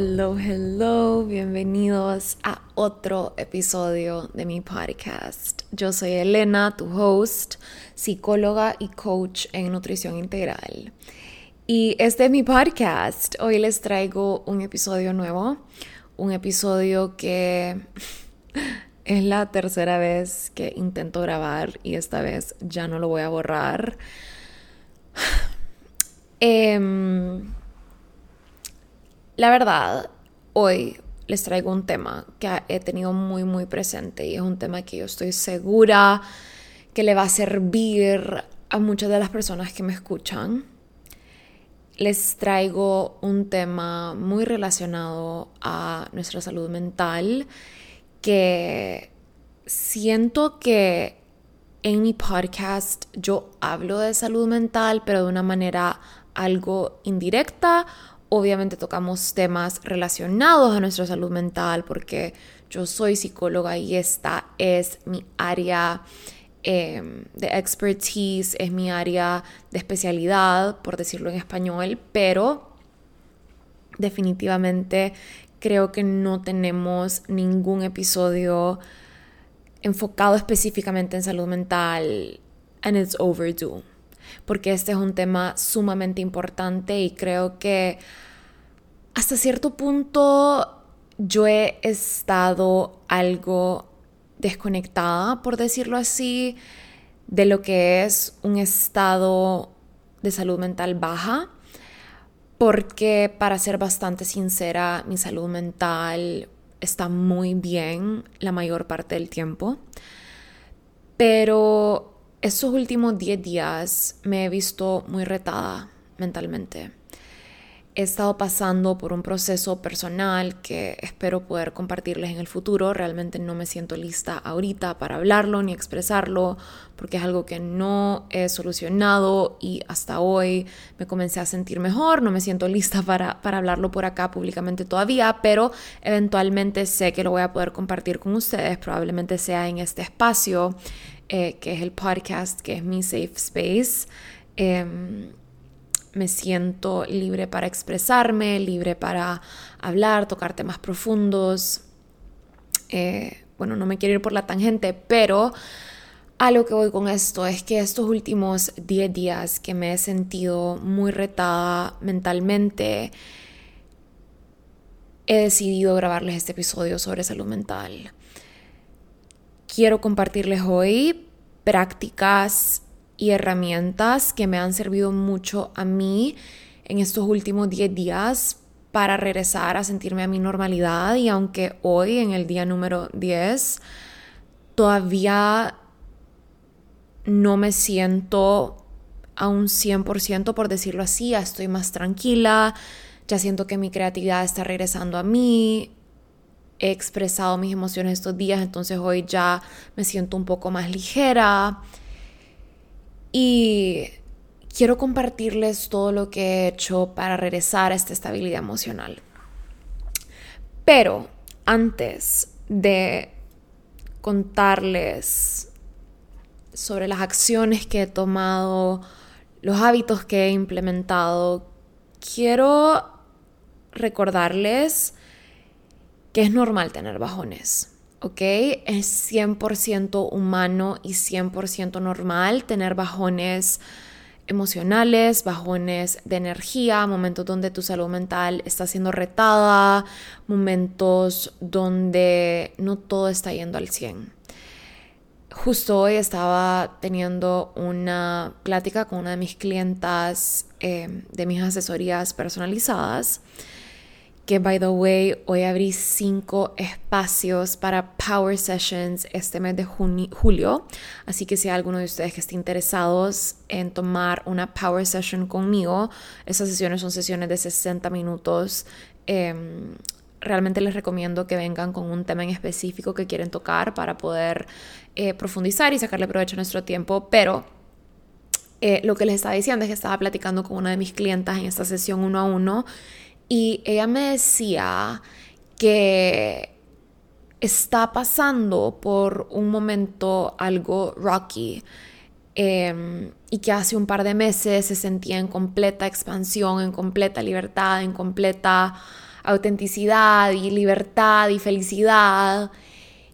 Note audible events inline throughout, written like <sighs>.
Hello, hello, bienvenidos a otro episodio de mi podcast. Yo soy Elena, tu host, psicóloga y coach en nutrición integral. Y este es mi podcast. Hoy les traigo un episodio nuevo, un episodio que <laughs> es la tercera vez que intento grabar y esta vez ya no lo voy a borrar. <sighs> Eh, la verdad, hoy les traigo un tema que he tenido muy, muy presente y es un tema que yo estoy segura que le va a servir a muchas de las personas que me escuchan. Les traigo un tema muy relacionado a nuestra salud mental que siento que en mi podcast yo hablo de salud mental, pero de una manera algo indirecta Obviamente tocamos temas relacionados a nuestra salud mental porque yo soy psicóloga y esta es mi área em, de expertise, es mi área de especialidad, por decirlo en español, pero definitivamente creo que no tenemos ningún episodio enfocado específicamente en salud mental and it's overdue porque este es un tema sumamente importante y creo que hasta cierto punto yo he estado algo desconectada, por decirlo así, de lo que es un estado de salud mental baja, porque para ser bastante sincera, mi salud mental está muy bien la mayor parte del tiempo, pero estos últimos 10 días me he visto muy retada mentalmente. He estado pasando por un proceso personal que espero poder compartirles en el futuro. Realmente no me siento lista ahorita para hablarlo ni expresarlo porque es algo que no he solucionado y hasta hoy me comencé a sentir mejor. No me siento lista para, para hablarlo por acá públicamente todavía, pero eventualmente sé que lo voy a poder compartir con ustedes. Probablemente sea en este espacio eh, que es el podcast, que es mi safe space. Em, me siento libre para expresarme, libre para hablar, tocar temas profundos. Eh, bueno, no me quiero ir por la tangente, pero a lo que voy con esto es que estos últimos 10 días que me he sentido muy retada mentalmente, he decidido grabarles este episodio sobre salud mental quiero compartirles hoy prácticas y herramientas que me han servido mucho a mí en estos últimos 10 días para regresar a sentirme a mi normalidad. Y aunque hoy en el día número 10 todavía no me siento a un 100% por decirlo así, ya estoy más tranquila, ya siento que mi creatividad está regresando a mí, he expresado mis emociones estos días, entonces hoy ya me siento un poco más ligera. Y quiero compartirles todo lo que he hecho para regresar a esta estabilidad emocional. Pero antes de contarles sobre las acciones que he tomado, los hábitos que he implementado, quiero recordarles que es normal tener bajones. ¿ok? Es 100% humano y 100% normal tener bajones emocionales, bajones de energía, momentos donde tu salud mental está siendo retada, momentos donde no todo está yendo al 100. Justo hoy estaba teniendo una plática con una de mis clientas eh, de mis asesorías personalizadas que by the way, hoy abrí cinco espacios para Power Sessions este mes de julio. Así que si hay alguno de ustedes que esté interesados en tomar una Power Session conmigo, esas sesiones son sesiones de 60 minutos. Em, realmente les recomiendo que vengan con un tema en específico que quieren tocar para poder eh, profundizar y sacarle provecho a nuestro tiempo, pero eh, lo que les estaba diciendo es que estaba platicando con una de mis clientas en esta sesión uno a uno y ella me decía que está pasando por un momento algo rocky em, y que hace un par de meses se sentía en completa expansión, en completa libertad, en completa autenticidad y libertad y felicidad.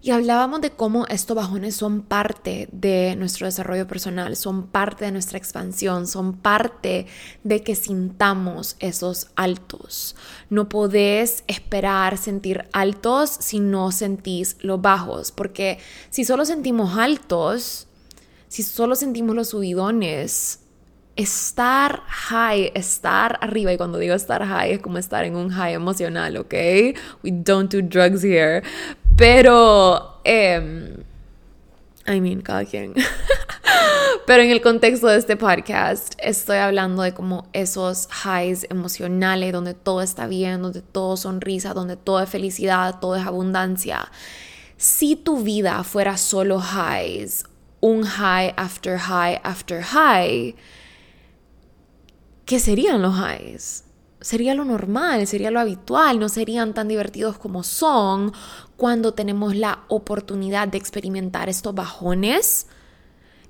Y hablábamos de cómo estos bajones son parte de nuestro desarrollo personal, son parte de nuestra expansión, son parte de que sintamos esos altos. No podés esperar sentir altos si no sentís los bajos, porque si solo sentimos altos, si solo sentimos los subidones, estar high, estar arriba, y cuando digo estar high es como estar en un high emocional, ¿ok? We don't do drugs here. Pero, eh, I mean, cada quien. <laughs> Pero en el contexto de este podcast, estoy hablando de como esos highs emocionales donde todo está bien, donde todo sonrisa, donde todo es felicidad, todo es abundancia. Si tu vida fuera solo highs, un high after high after high, ¿qué serían los highs? Sería lo normal, sería lo habitual, no serían tan divertidos como son cuando tenemos la oportunidad de experimentar estos bajones.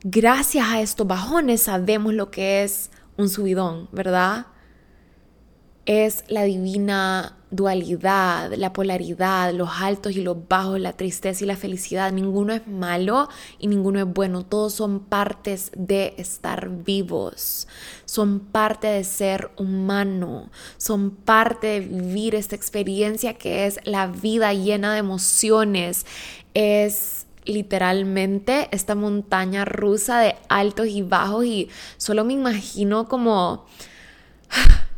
Gracias a estos bajones sabemos lo que es un subidón, ¿verdad? Es la divina dualidad, la polaridad, los altos y los bajos, la tristeza y la felicidad. Ninguno es malo y ninguno es bueno. Todos son partes de estar vivos. Son parte de ser humano. Son parte de vivir esta experiencia que es la vida llena de emociones. Es literalmente esta montaña rusa de altos y bajos y solo me imagino como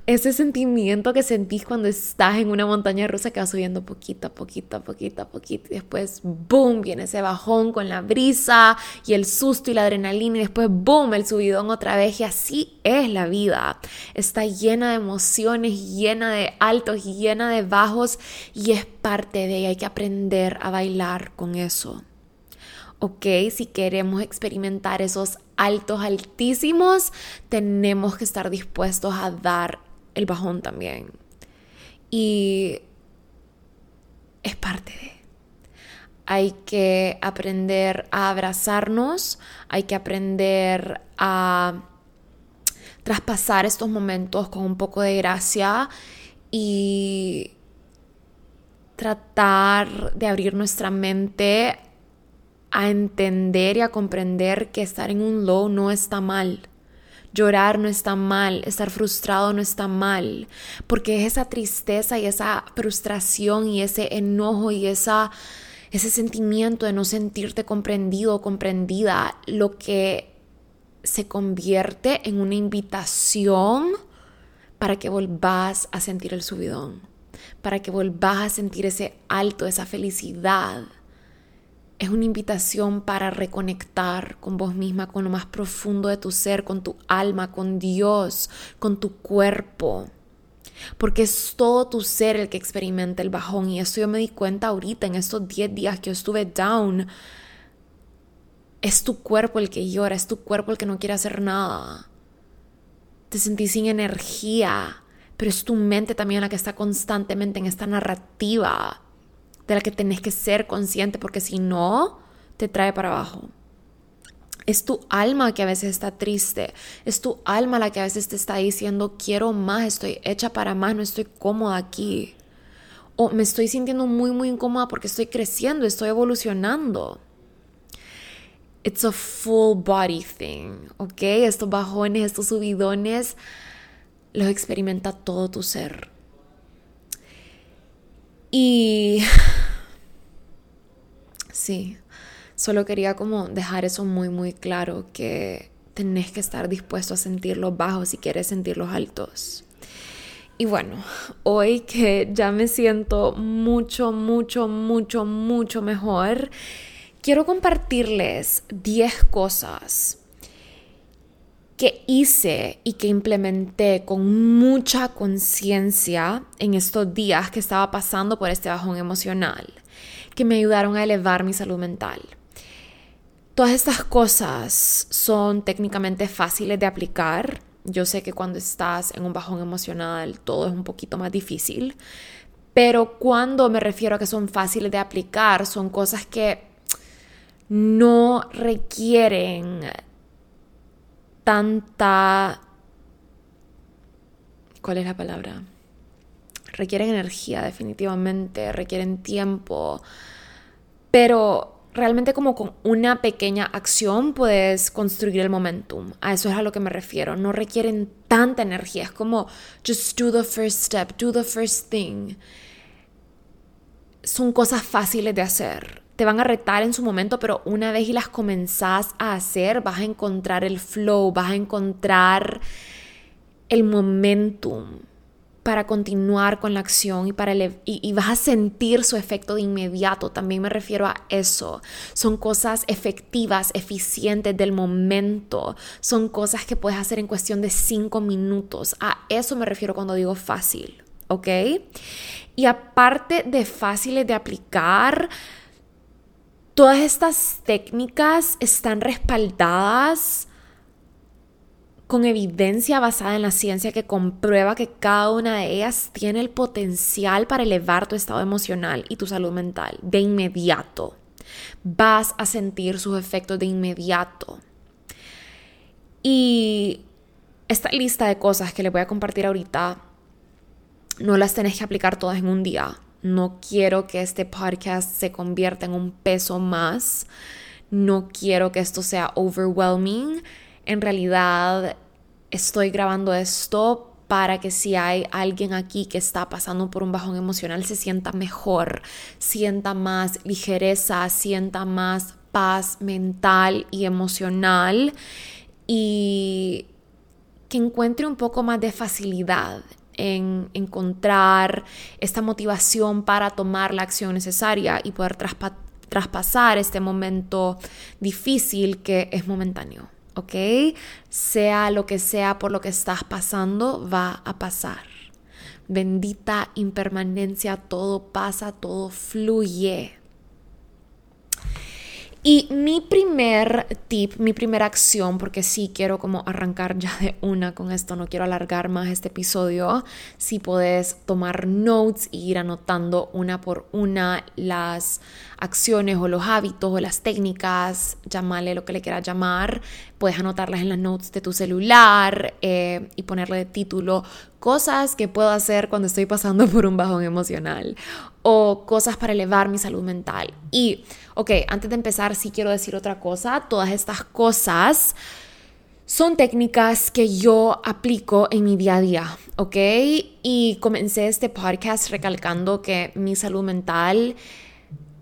ese sentimiento que sentís cuando estás en una montaña rusa que va subiendo poquito a poquito, a poquito a poquito. Y después, boom, viene ese bajón con la brisa y el susto y la adrenalina. Y después, boom, el subidón otra vez. Y así es la vida. Está llena de emociones, llena de altos llena de bajos. Y es parte de ella. Hay que aprender a bailar con eso. ¿ok? Si queremos experimentar esos altos altísimos, tenemos que estar dispuestos a dar el bajón también. Y es parte de. Hay que aprender a abrazarnos, hay que aprender a traspasar estos momentos con un poco de gracia y tratar de abrir nuestra mente a entender y a comprender que estar en un low no está mal Llorar no está mal, estar frustrado no está mal, porque es esa tristeza y esa frustración y ese enojo y esa, ese sentimiento de no sentirte comprendido o comprendida lo que se convierte en una invitación para que volvás a sentir el subidón, para que volvás a sentir ese alto, esa felicidad es una invitación para reconectar con vos misma, con lo más profundo de tu ser, con tu alma, con Dios, con tu cuerpo. Porque es todo tu ser el que experimenta el bajón. Y eso yo me di cuenta ahorita, en estos 10 días que yo estuve down. Es tu cuerpo el que llora, es tu cuerpo el que no quiere hacer nada. Te sentís sin energía, pero es tu mente también la que está constantemente en esta narrativa de la que tenés que ser consciente porque si no, te trae para abajo. Es tu alma que a veces está triste. Es tu alma la que a veces te está diciendo, quiero más, estoy hecha para más, no estoy cómoda aquí. O me estoy sintiendo muy, muy incómoda porque estoy creciendo, estoy evolucionando. It's a full body thing, ¿ok? Estos bajones, estos subidones, los experimenta todo tu ser. Y <laughs> sí, solo quería como dejar eso muy, muy claro, que tenés que estar dispuesto a sentir los bajos si quieres sentir los altos. Y bueno, hoy que ya me siento mucho, mucho, mucho, mucho mejor, quiero compartirles 10 cosas que hice y que implementé con mucha conciencia en estos días que estaba pasando por este bajón emocional, que me ayudaron a elevar mi salud mental. Todas estas cosas son técnicamente fáciles de aplicar. Yo sé que cuando estás en un bajón emocional todo es un poquito más difícil, pero cuando me refiero a que son fáciles de aplicar, son cosas que no requieren tanta... ¿Cuál es la palabra? Requieren energía definitivamente, requieren tiempo, pero realmente como con una pequeña acción puedes construir el momentum. A eso es a lo que me refiero. No requieren tanta energía. Es como just do the first step, do the first thing. Son cosas fáciles de hacer. Te van a retar en su momento, pero una vez y las comenzás a hacer, vas a encontrar el flow, vas a encontrar el momentum para continuar con la acción y, para y, vas a sentir su efecto de inmediato. También me refiero a eso. Son cosas efectivas, eficientes del momento. Son cosas que puedes hacer en cuestión de cinco minutos. A eso me refiero cuando digo fácil, ¿ok? Y aparte de fáciles de aplicar, todas estas técnicas están respaldadas con evidencia basada en la ciencia que comprueba que cada una de ellas tiene el potencial para elevar tu estado emocional y tu salud mental de inmediato. Vas a sentir sus efectos de inmediato. Y esta lista de cosas que les voy a compartir ahorita, no las tenés que aplicar todas en un día. No quiero que este podcast se convierta en un peso más. No quiero que esto sea overwhelming en realidad estoy grabando esto para que si hay alguien aquí que está pasando por un bajón emocional se sienta mejor, sienta más ligereza, sienta más paz mental y emocional y que encuentre un poco más de facilidad en encontrar esta motivación para tomar la acción necesaria y poder traspasar este momento difícil que es momentáneo. ¿Ok? Sea lo que sea por lo que estás pasando, va a pasar. Bendita impermanencia, todo pasa, todo fluye. Y mi primer tip, mi primera acción, porque sí quiero como arrancar ya de una con esto, no quiero alargar más este episodio, si puedes tomar notes e ir anotando una por una las acciones o los hábitos o las técnicas, llámale lo que le quieras llamar, puedes anotarlas en las notes de tu celular eh, y ponerle de título cosas que puedo hacer cuando estoy pasando <laughs> por un bajón emocional o cosas para elevar mi salud mental. Y, ok, antes de empezar, sí quiero decir otra cosa. Todas estas cosas son técnicas que yo aplico en mi día a día, ¿ok? Y comencé este podcast recalcando que mi salud mental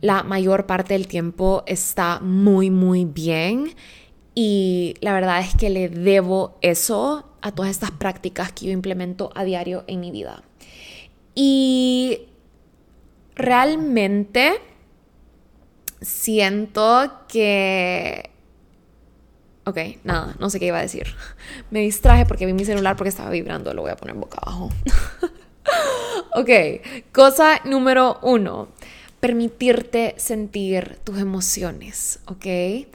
la mayor parte del tiempo está muy, muy bien. Y la verdad es que le debo eso a todas estas prácticas que yo implemento a diario en mi vida. Y realmente siento que... Ok, nada, no sé qué iba a decir. <laughs> Me distraje porque vi mi celular porque estaba vibrando, lo voy a poner boca abajo. <laughs> ok, cosa número uno, permitirte sentir tus emociones, ¿ok?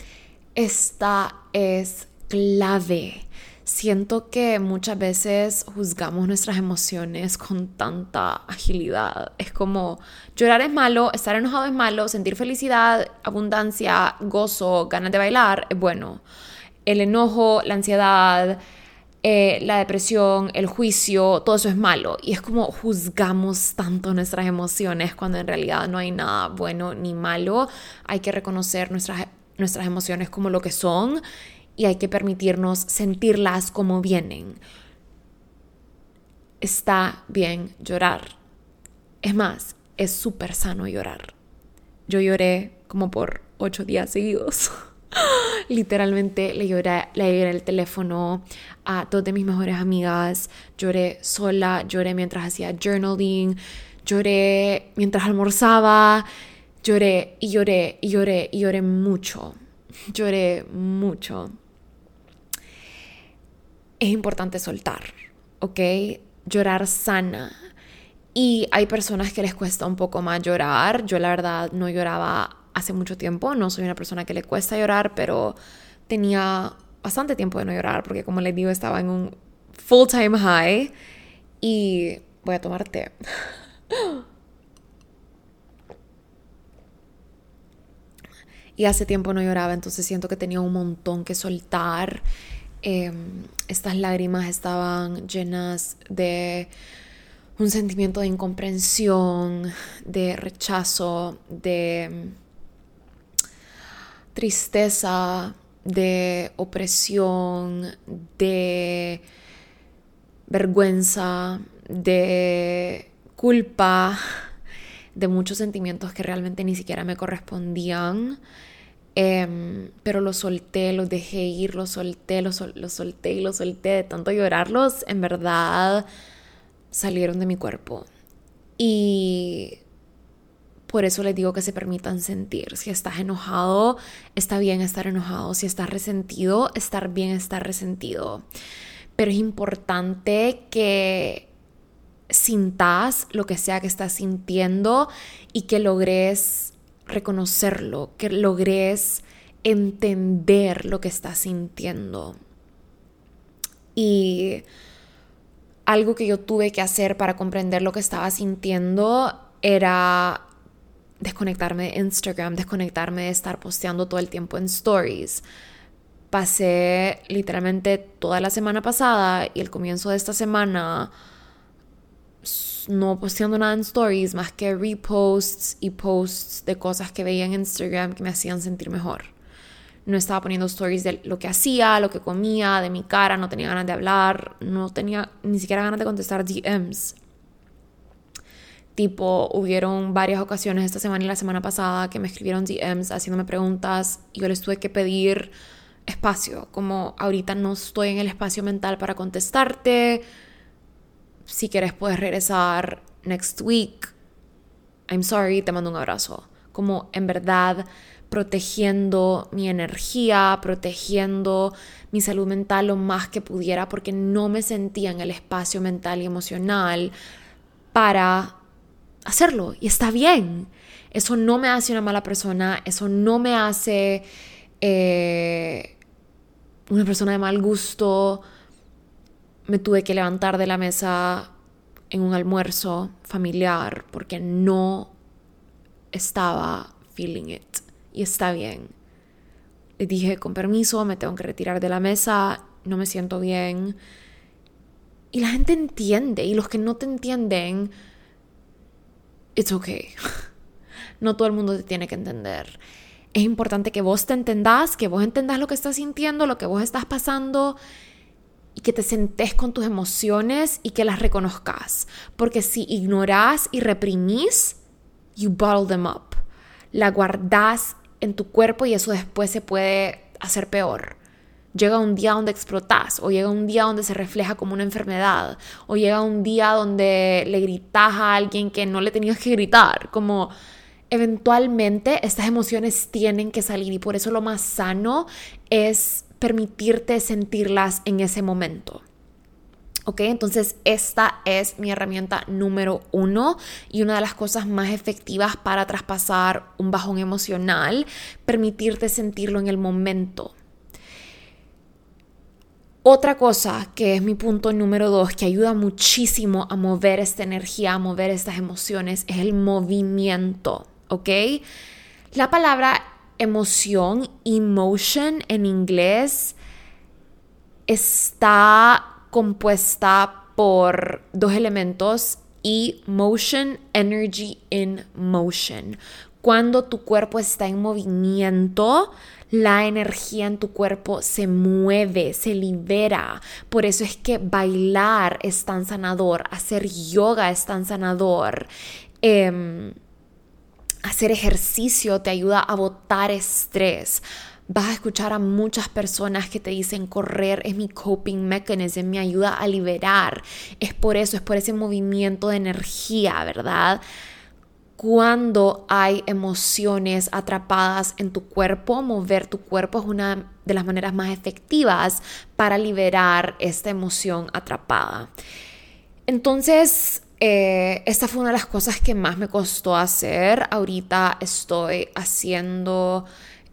Esta es clave. Siento que muchas veces juzgamos nuestras emociones con tanta agilidad. Es como llorar es malo, estar enojado es malo, sentir felicidad, abundancia, gozo, ganas de bailar es bueno. El enojo, la ansiedad, eh, la depresión, el juicio, todo eso es malo. Y es como juzgamos tanto nuestras emociones cuando en realidad no hay nada bueno ni malo. Hay que reconocer nuestras, nuestras emociones como lo que son y hay que permitirnos sentirlas como vienen. Está bien llorar. Es más, es súper sano llorar. Yo lloré como por ocho días seguidos. <laughs> Literalmente le lloré, le lloré el teléfono a dos de mis mejores amigas. Lloré sola, lloré mientras hacía journaling, lloré mientras almorzaba. Lloré y lloré y lloré y lloré mucho. Lloré mucho es importante soltar, ¿ok? Llorar sana. Y hay personas que les cuesta un poco más llorar. Yo la verdad no lloraba hace mucho tiempo, no soy una persona que le cuesta llorar, pero tenía bastante tiempo de no llorar porque como les digo estaba en un full time high y voy a tomar té. <laughs> y hace tiempo no lloraba, entonces siento que tenía un montón que soltar Em, estas lágrimas estaban llenas de un sentimiento de incomprensión, de rechazo, de tristeza, de opresión, de vergüenza, de culpa, de muchos sentimientos que realmente ni siquiera me correspondían. Em, pero los solté, los dejé ir, los solté, los, los solté y los solté. De tanto llorarlos, en verdad salieron de mi cuerpo. Y por eso les digo que se permitan sentir. Si estás enojado, está bien estar enojado. Si estás resentido, estar bien estar resentido. Pero es importante que sintas lo que sea que estás sintiendo y que logres reconocerlo, que logres entender lo que estás sintiendo. Y algo que yo tuve que hacer para comprender lo que estaba sintiendo era desconectarme de Instagram, desconectarme de estar posteando todo el tiempo en stories. Pasé literalmente toda la semana pasada y el comienzo de esta semana no posteando nada en stories más que reposts y posts de cosas que veía en Instagram que me hacían sentir mejor. No estaba poniendo stories de lo que hacía, lo que comía, de mi cara, no tenía ganas de hablar, no tenía ni siquiera ganas de contestar DMs. Tipo, hubieron varias ocasiones esta semana y la semana pasada que me escribieron DMs haciéndome preguntas y yo les tuve que pedir espacio, como ahorita no estoy en el espacio mental para contestarte, si quieres puedes regresar next week, I'm sorry, te mando un abrazo, como en verdad protegiendo mi energía, protegiendo mi salud mental lo más que pudiera porque no me sentía en el espacio mental y emocional para hacerlo y está bien. Eso no me hace una mala persona, eso no me hace eh, una persona de mal gusto. Me tuve que levantar de la mesa en un almuerzo familiar porque no estaba feeling it. Y está bien. Le dije, con permiso, me tengo que retirar de la mesa, no me siento bien. Y la gente entiende, y los que no te entienden, it's okay. <laughs> No todo el mundo te tiene que entender. Es importante que vos te entendás, que vos entendás lo que estás sintiendo, lo que vos estás pasando y que te sentes con tus emociones y que las reconozcas. Porque si ignorás y reprimís, you bottle them up. La guardás en tu cuerpo y eso después se puede hacer peor llega un día donde explotas, o llega un día donde se refleja como una enfermedad, o llega un día donde le gritas a alguien que no le tenías que gritar, como eventualmente estas emociones tienen que salir y por eso lo más sano es permitirte sentirlas en ese momento. ¿Ok? Entonces esta es mi herramienta número uno y una de las cosas más efectivas para traspasar un bajón emocional, permitirte sentirlo en el momento. Otra cosa que es mi punto número dos, que ayuda muchísimo a mover esta energía, a mover estas emociones, es el movimiento, ¿ok? La palabra emoción, emotion en inglés, está compuesta por dos elementos, emotion, energy in motion. Cuando tu cuerpo está en movimiento, la energía en tu cuerpo se mueve, se libera. Por eso es que bailar es tan sanador, hacer yoga es tan sanador. Em, hacer ejercicio te ayuda a botar estrés. Vas a escuchar a muchas personas que te dicen correr es mi coping mechanism, me ayuda a liberar. Es por eso, es por ese movimiento de energía, ¿verdad? cuando hay emociones atrapadas en tu cuerpo, mover tu cuerpo es una de las maneras más efectivas para liberar esta emoción atrapada. Entonces, eh, esta fue una de las cosas que más me costó hacer. Ahorita estoy haciendo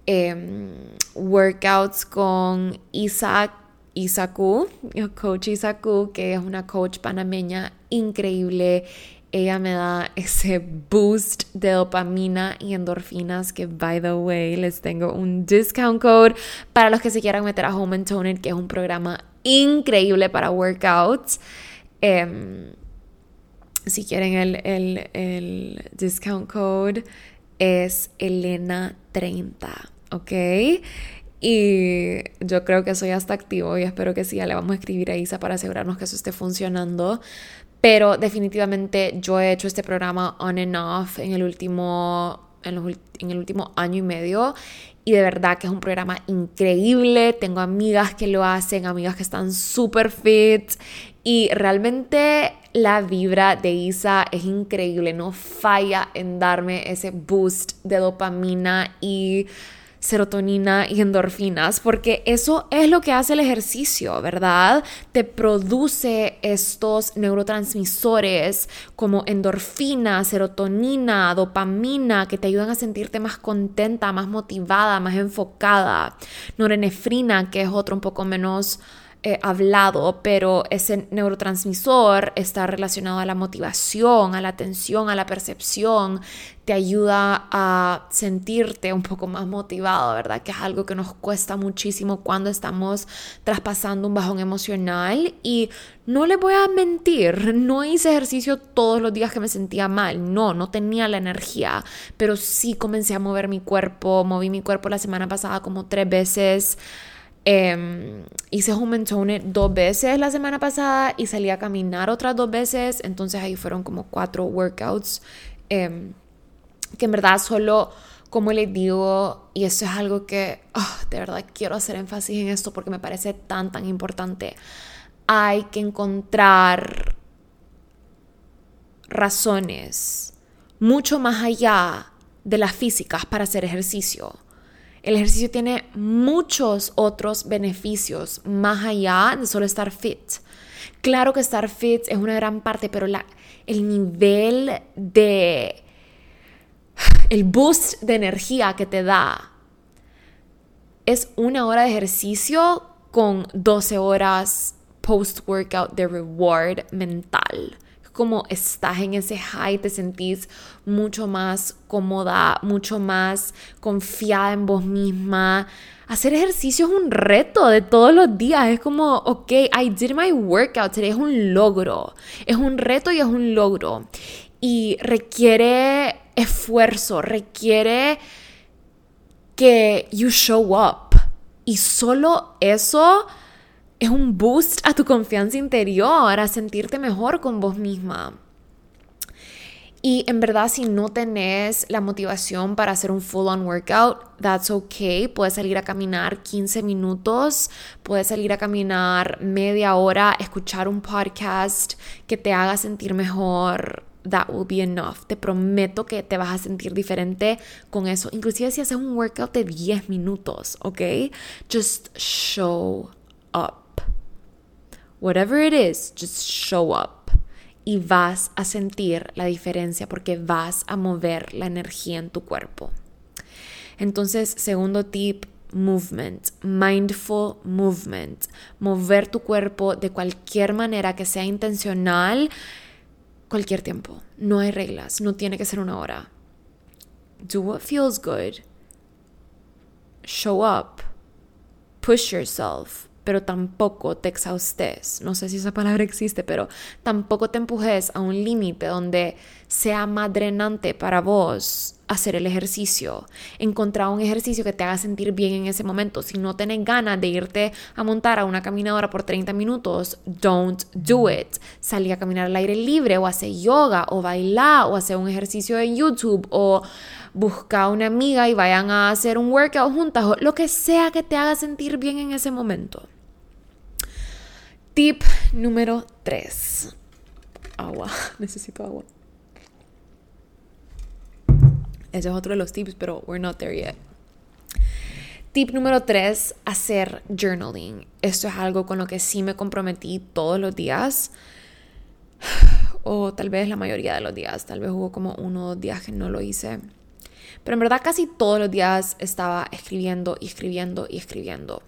em, workouts con Isaac. Isaku, coach Isaku, que es una coach panameña increíble ella me da ese boost de dopamina y endorfinas que, by the way, les tengo un discount code para los que se quieran meter a Home and Toner, que es un programa increíble para workouts. Em, si quieren el, el, el discount code, es Elena30, ¿ok? Y yo creo que eso ya está activo y espero que sí, ya le vamos a escribir a Isa para asegurarnos que eso esté funcionando. Pero definitivamente yo he hecho este programa on and off en el último, en, en el último año y medio y de verdad que es un programa increíble. Tengo amigas que lo hacen, amigas que están súper fit y realmente la vibra de Isa es increíble, no falla en darme ese boost de dopamina y serotonina y endorfinas, porque eso es lo que hace el ejercicio, ¿verdad? Te produce estos neurotransmisores como endorfina, serotonina, dopamina, que te ayudan a sentirte más contenta, más motivada, más enfocada. Norepinefrina, que es otro un poco menos eh, hablado, pero ese neurotransmisor está relacionado a la motivación, a la atención, a la percepción, te ayuda a sentirte un poco más motivado, ¿verdad? Que es algo que nos cuesta muchísimo cuando estamos traspasando un bajón emocional. Y no le voy a mentir, no hice ejercicio todos los días que me sentía mal, no, no tenía la energía, pero sí comencé a mover mi cuerpo, moví mi cuerpo la semana pasada como tres veces Em, hice home and dos veces la semana pasada y salí a caminar otras dos veces. Entonces ahí fueron como cuatro workouts. Em, que en verdad solo, como les digo, y eso es algo que ah, de verdad quiero hacer énfasis en esto porque me parece tan, tan importante. Hay que encontrar razones mucho más allá de las físicas para hacer ejercicio. El ejercicio tiene muchos otros beneficios más allá de solo estar fit. Claro que estar fit es una gran parte, pero el nivel de... el boost de energía que te da es una hora de ejercicio con 12 horas post-workout de reward mental como estás en ese high, te sentís mucho más cómoda, mucho más confiada en vos misma. Hacer ejercicio es un reto de todos los días. Es como, ok, I did my workout today. Es un logro. Es un reto y es un logro. Y requiere esfuerzo, requiere que you show up. Y solo eso es un boost a tu confianza interior, a sentirte mejor con vos misma. Y en verdad, si no tenés la motivación para hacer un full on workout, that's okay. Puedes salir a caminar 15 minutos, puedes salir a caminar media hora, escuchar un podcast que te haga sentir mejor. That will be enough. Te prometo que te vas a sentir diferente con eso. Inclusive si haces un workout de 10 minutos, ¿ok? Just show up. Whatever it is, just show up. Y vas a sentir la diferencia porque vas a mover la energía en tu cuerpo. Entonces, segundo tip, movement, mindful movement. Mover tu cuerpo de cualquier manera que sea intencional, cualquier tiempo. No hay reglas, no tiene que ser una hora. Do what feels good. Show up. Push yourself pero tampoco te exhaustes. No sé si esa palabra existe, pero tampoco te empujes a un límite donde sea más drenante para vos hacer el ejercicio. Encontrar un ejercicio que te haga sentir bien en ese momento. Si no tenés ganas de irte a montar a una caminadora por 30 minutos, don't do it. Salí a caminar al aire libre o hacer yoga o bailar o hacer un ejercicio en YouTube o busca a una amiga y vayan a hacer un workout juntas o lo que sea que te haga sentir bien en ese momento. Tip número 3. Agua. <laughs> Necesito agua. Ese es otro de los tips, pero we're not there yet. Tip número 3, hacer journaling. Esto es algo con lo que sí me comprometí todos los días. <sighs> O tal vez la mayoría de los días. Tal vez hubo como uno o dos días que no lo hice. Pero en verdad casi todos los días estaba escribiendo y escribiendo y escribiendo.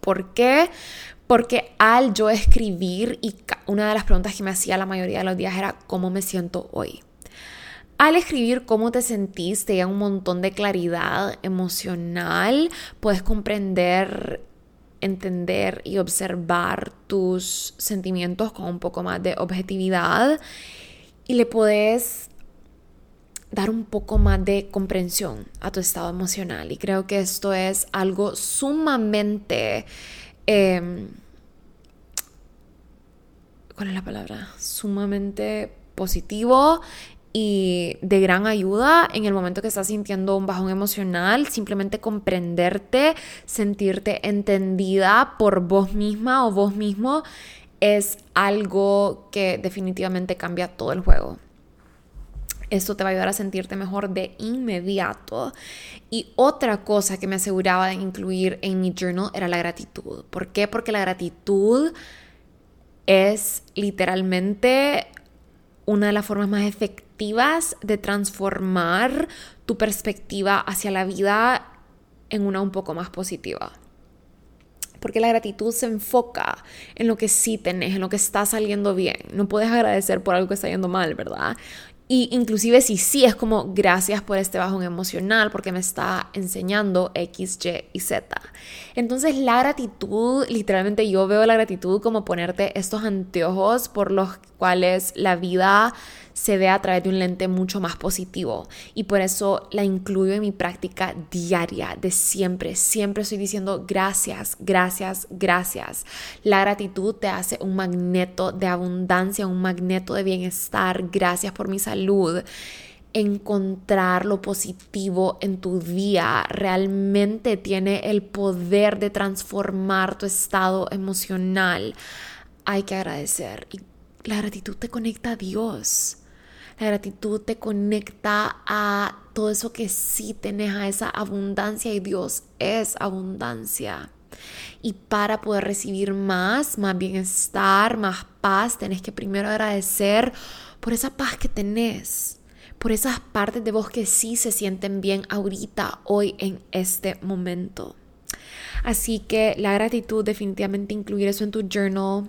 ¿Por qué? Porque al yo escribir, y una de las preguntas que me hacía la mayoría de los días era cómo me siento hoy. Al escribir cómo te sentís, te un montón de claridad emocional, puedes comprender, entender y observar tus sentimientos con un poco más de objetividad. y le podés dar un poco más de comprensión a tu estado emocional. Y creo que esto es algo sumamente... Em, ¿Cuál es la palabra? Sumamente positivo y de gran ayuda en el momento que estás sintiendo un bajón emocional, simplemente comprenderte, sentirte entendida por vos misma o vos mismo es algo que definitivamente cambia todo el juego. Esto te va a ayudar a sentirte mejor de inmediato. Y otra cosa que me aseguraba de incluir en mi journal era la gratitud. ¿Por qué? Porque la gratitud es literalmente una de las formas más efectivas de transformar tu perspectiva hacia la vida en una un poco más positiva. Porque la gratitud se enfoca en lo que sí tenés, en lo que está saliendo bien. No puedes agradecer por algo que está yendo mal, ¿verdad? Y inclusive si sí es como gracias por este bajón emocional porque me está enseñando X, Y y Z. Entonces la gratitud, literalmente yo veo la gratitud como ponerte estos anteojos por los cuales la vida se ve a través de un lente mucho más positivo y por eso la incluyo en mi práctica diaria de siempre. Siempre estoy diciendo gracias, gracias, gracias. La gratitud te hace un magneto de abundancia, un magneto de bienestar. Gracias por mi salud encontrar lo positivo en tu día realmente tiene el poder de transformar tu estado emocional. Hay que agradecer y la gratitud te conecta a Dios. La gratitud te conecta a todo eso que sí tenés, a esa abundancia y Dios es abundancia. Y para poder recibir más, más bienestar, más paz, tenés que primero agradecer por esa paz que tenés, por esas partes de vos que sí se sienten bien ahorita, hoy, en este momento. Así que la gratitud, definitivamente incluir eso en tu journal,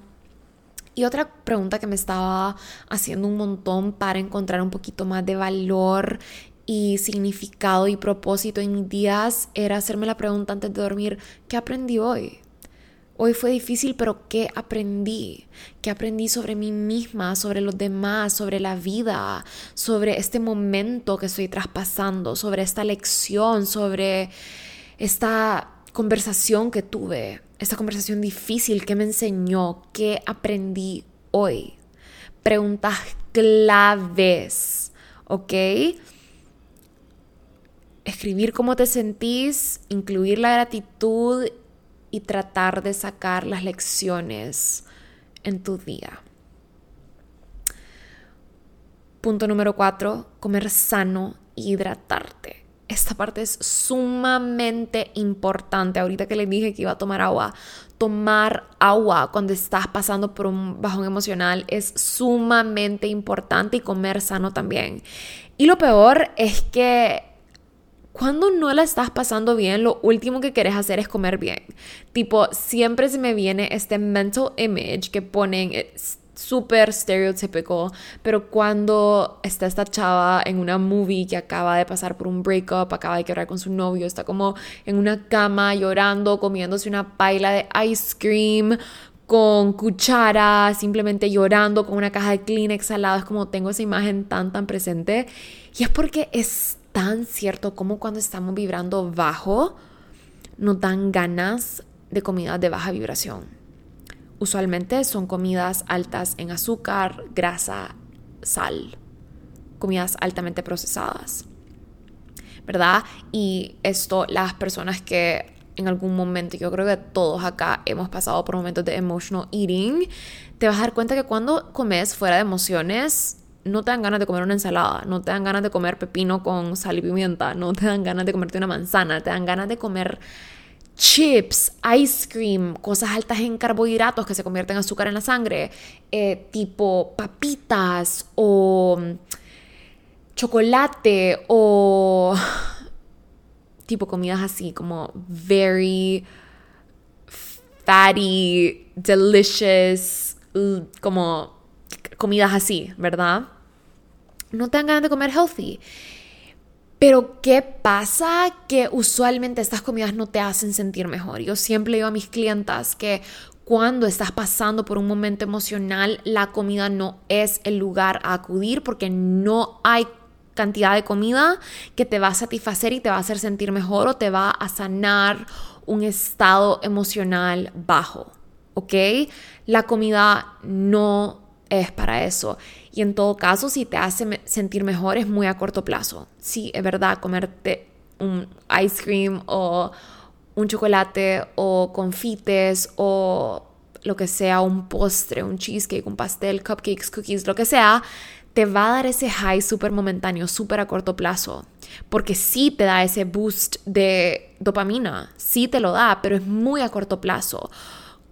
y otra pregunta que me estaba haciendo un montón para encontrar un poquito más de valor y significado y propósito en mis días era hacerme la pregunta antes de dormir, ¿qué aprendí hoy? Hoy fue difícil, pero ¿qué aprendí? ¿Qué aprendí sobre mí misma, sobre los demás, sobre la vida, sobre este momento que estoy traspasando, sobre esta lección, sobre esta conversación que tuve? Esta conversación difícil que me enseñó, qué aprendí hoy. Preguntas claves, ¿ok? Escribir cómo te sentís, incluir la gratitud y tratar de sacar las lecciones en tu día. Punto número cuatro, comer sano y hidratarte esta parte es sumamente importante. Ahorita que les dije que iba a tomar agua, tomar agua cuando estás pasando por un bajón emocional es sumamente importante y comer sano también. Y lo peor es que cuando no la estás pasando bien, lo último que quieres hacer es comer bien. Tipo, siempre se me viene este mental image que ponen súper stereotypical, pero cuando está esta chava en una movie que acaba de pasar por un breakup, acaba de quebrar con su novio, está como en una cama llorando, comiéndose una paila de ice cream con cuchara, simplemente llorando con una caja de Kleenex al es como tengo esa imagen tan tan presente y es porque es tan cierto como cuando estamos vibrando bajo nos dan ganas de comida de baja vibración. Usualmente son comidas altas en azúcar, grasa, sal, comidas altamente procesadas, ¿verdad? Y esto, las personas que en algún momento, yo creo que todos acá hemos pasado por momentos de emotional eating, te vas a dar cuenta que cuando comes fuera de emociones, no te dan ganas de comer una ensalada, no te dan ganas de comer pepino con sal y pimienta, no te dan ganas de comerte una manzana, te dan ganas de comer chips, ice cream, cosas altas en carbohidratos que se convierten en azúcar en la sangre, eh, tipo papitas o mm, chocolate o <laughs> tipo comidas así como very fatty, delicious, como comidas así, ¿verdad? No te dan ganas de comer healthy. Pero ¿qué pasa? Que usualmente estas comidas no te hacen sentir mejor. Yo siempre digo a mis clientas que cuando estás pasando por un momento emocional, la comida no es el lugar a acudir porque no hay cantidad de comida que te va a satisfacer y te va a hacer sentir mejor o te va a sanar un estado emocional bajo, ¿ok? La comida no es para eso. Y en todo caso, si te hace sentir mejor, es muy a corto plazo. Sí, es verdad, comerte un ice cream o un chocolate o confites o lo que sea, un postre, un cheesecake, un pastel, cupcakes, cookies, lo que sea, te va a dar ese high súper momentáneo, súper a corto plazo. Porque sí te da ese boost de dopamina, sí te lo da, pero es muy a corto plazo.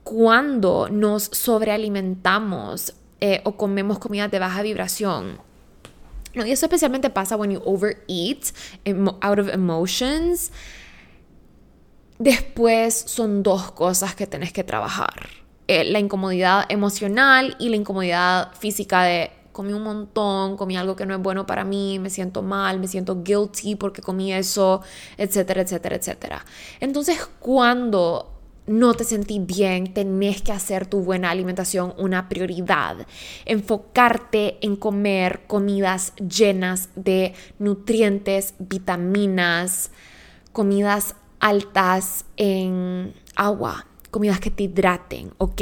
Cuando nos sobrealimentamos eh, o comemos comida de baja vibración, y eso especialmente pasa when you overeat out of emotions. Después son dos cosas que tenés que trabajar. Eh, la incomodidad emocional y la incomodidad física de comí un montón, comí algo que no es bueno para mí, me siento mal, me siento guilty porque comí eso, etcétera, etcétera, etcétera. Entonces, cuando no te sentí bien, tenés que hacer tu buena alimentación una prioridad. Enfocarte en comer comidas llenas de nutrientes, vitaminas, comidas altas en agua, comidas que te hidraten, ¿ok?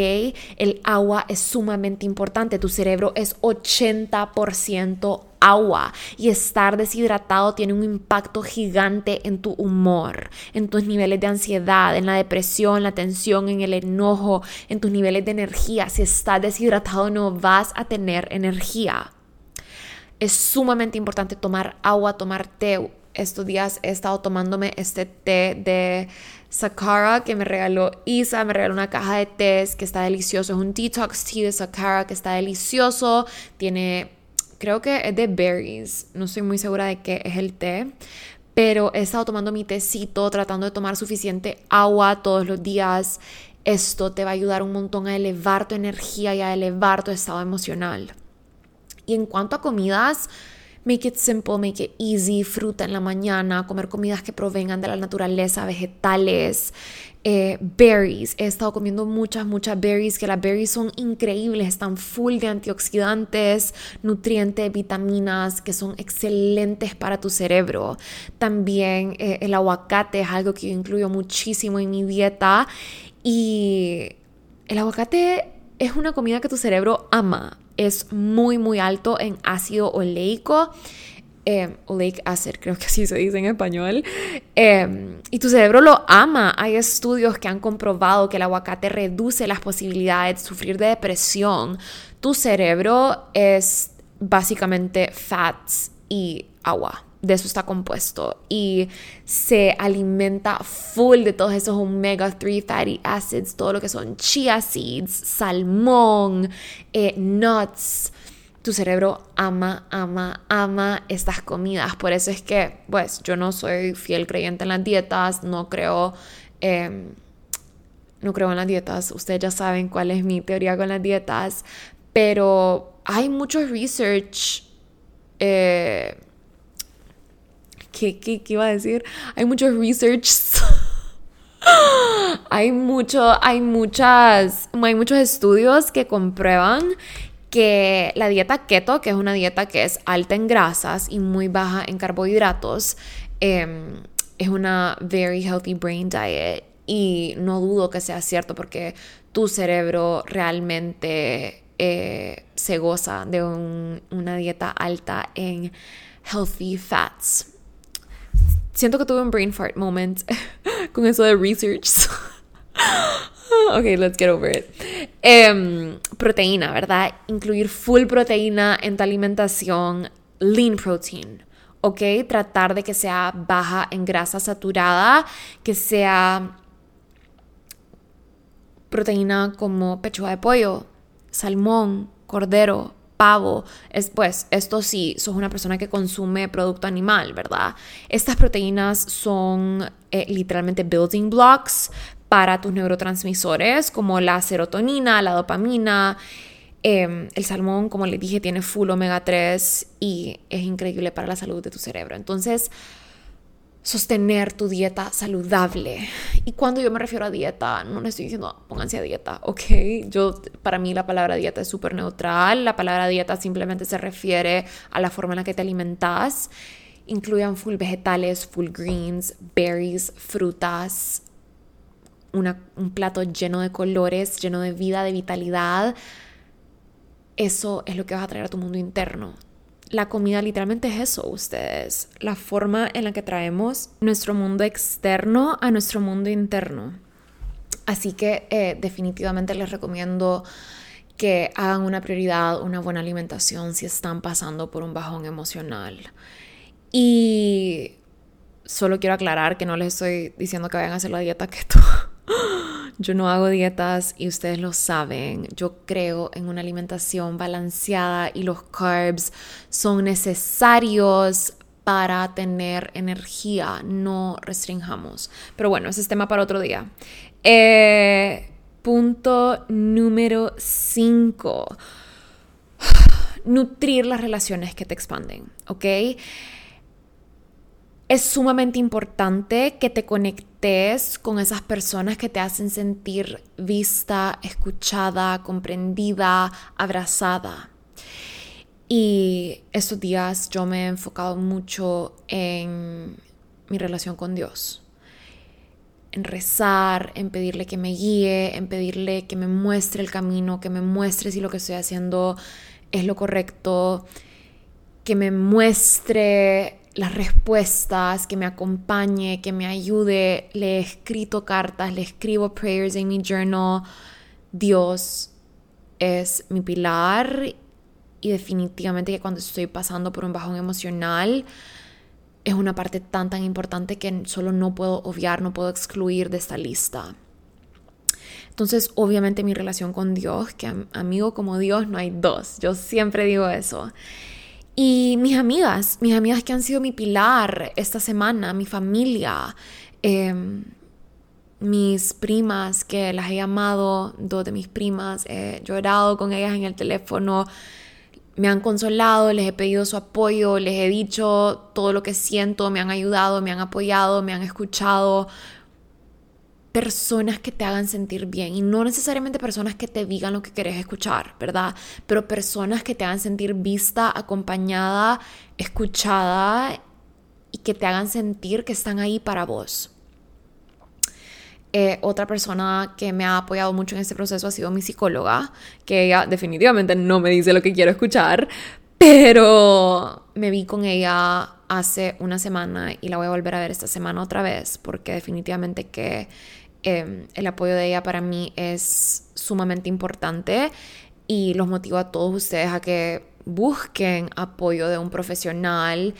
El agua es sumamente importante, tu cerebro es 80% agua y estar deshidratado tiene un impacto gigante en tu humor, en tus niveles de ansiedad, en la depresión, la tensión, en el enojo, en tus niveles de energía. Si estás deshidratado no vas a tener energía. Es sumamente importante tomar agua, tomar té. Estos días he estado tomándome este té de Sakara que me regaló Isa, me regaló una caja de té que está delicioso, es un detox tea de Sakara que está delicioso, tiene, creo que es de berries, no estoy muy segura de qué es el té, pero he estado tomando mi tecito, tratando de tomar suficiente agua todos los días. Esto te va a ayudar un montón a elevar tu energía y a elevar tu estado emocional. Y en cuanto a comidas, Make it simple, make it easy, fruta en la mañana, comer comidas que provengan de la naturaleza, vegetales, eh, berries. He estado comiendo muchas, muchas berries, que las berries son increíbles, están full de antioxidantes, nutrientes, vitaminas, que son excelentes para tu cerebro. También eh, el aguacate es algo que yo incluyo muchísimo en mi dieta y el aguacate es una comida que tu cerebro ama es muy, muy alto en ácido oleico. Eh, oleic acid, creo que así se dice en español. Em, y tu cerebro lo ama. Hay estudios que han comprobado que el aguacate reduce las posibilidades de sufrir de depresión. Tu cerebro es básicamente fats y agua de eso está compuesto y se alimenta full de todos esos omega 3 fatty acids, todo lo que son chia seeds, salmón, eh, nuts. Tu cerebro ama, ama, ama estas comidas. Por eso es que, pues, yo no soy fiel creyente en las dietas, no creo, em, no creo en las dietas. Ustedes ya saben cuál es mi teoría con las dietas, pero hay mucho research. Eh, ¿Qué, qué, qué iba a decir? Hay muchos research. <laughs> hay mucho, hay muchas, hay muchos estudios que comprueban que la dieta keto, que es una dieta que es alta en grasas y muy baja en carbohidratos, em, es una very healthy brain diet. Y no dudo que sea cierto porque tu cerebro realmente eh, se goza de una dieta alta en healthy fats siento que tuve un brain fart moment <laughs> con eso de research. <laughs> ok, let's get over it. Em, proteína, ¿verdad? Incluir full proteína en tu alimentación, lean protein. ¿Ok? Tratar de que sea baja en grasa saturada, que sea proteína como pechuga de pollo, salmón, cordero, es, pues esto sí, sos una persona que consume producto animal, ¿verdad? Estas proteínas son eh, literalmente building blocks para tus neurotransmisores como la serotonina, la dopamina. Em, el salmón, como les dije, tiene full omega 3 y es increíble para la salud de tu cerebro. Entonces, sostener tu dieta saludable. Y cuando yo me refiero a dieta, no le estoy diciendo pónganse a dieta, ¿ok? Yo, para mí la palabra dieta es súper neutral. La palabra dieta simplemente se refiere a la forma en la que te alimentas. Incluyan full vegetales, full greens, berries, frutas, un plato lleno de colores, lleno de vida, de vitalidad. Eso es lo que vas a traer a tu mundo interno la comida literalmente es eso, ustedes, la forma en la que traemos nuestro mundo externo a nuestro mundo interno. Así que eh, definitivamente les recomiendo que hagan una prioridad, una buena alimentación si están pasando por un bajón emocional. Y solo quiero aclarar que no les estoy diciendo que vayan a hacer la dieta keto. <laughs> Yo no hago dietas y ustedes lo saben. Yo creo en una alimentación balanceada y los carbs son necesarios para tener energía. No restringamos. Pero bueno, ese es tema para otro día. Eh, punto número 5. <sighs> Nutrir las relaciones que te expanden, ¿ok? Es sumamente importante que te conectes con esas personas que te hacen sentir vista, escuchada, comprendida, abrazada. Y estos días yo me he enfocado mucho en mi relación con Dios. En rezar, en pedirle que me guíe, en pedirle que me muestre el camino, que me muestre si lo que estoy haciendo es lo correcto, que me muestre las respuestas, que me acompañe, que me ayude. Le he escrito cartas, le escribo prayers en mi journal. Dios es mi pilar y definitivamente que cuando estoy pasando por un bajón emocional es una parte tan tan importante que solo no puedo obviar, no puedo excluir de esta lista. Entonces, obviamente mi relación con Dios, que amigo como Dios no hay dos, yo siempre digo eso. Y mis amigas, mis amigas que han sido mi pilar esta semana, mi familia, em, mis primas que las he llamado, dos de mis primas, he llorado con ellas en el teléfono, me han consolado, les he pedido su apoyo, les he dicho todo lo que siento, me han ayudado, me han apoyado, me han escuchado, personas que te hagan sentir bien y no necesariamente personas que te digan lo que querés escuchar, ¿verdad? Pero personas que te hagan sentir vista, acompañada, escuchada y que te hagan sentir que están ahí para vos. Eh, otra persona que me ha apoyado mucho en este proceso ha sido mi psicóloga, que ella definitivamente no me dice lo que quiero escuchar, pero me vi con ella hace una semana y la voy a volver a ver esta semana otra vez, porque definitivamente que Em, el apoyo de ella para mí es sumamente importante y los motivo a todos ustedes a que busquen apoyo de un profesional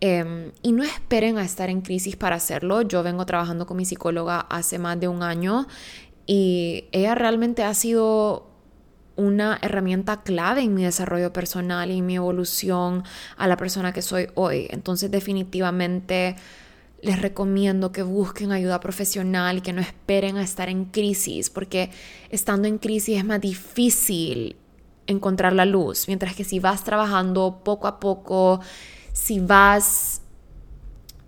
em, y no esperen a estar en crisis para hacerlo. Yo vengo trabajando con mi psicóloga hace más de un año y ella realmente ha sido una herramienta clave en mi desarrollo personal y en mi evolución a la persona que soy hoy. Entonces definitivamente les recomiendo que busquen ayuda profesional que no esperen a estar en crisis, porque estando en crisis es más difícil encontrar la luz, mientras que si vas trabajando poco a poco, si vas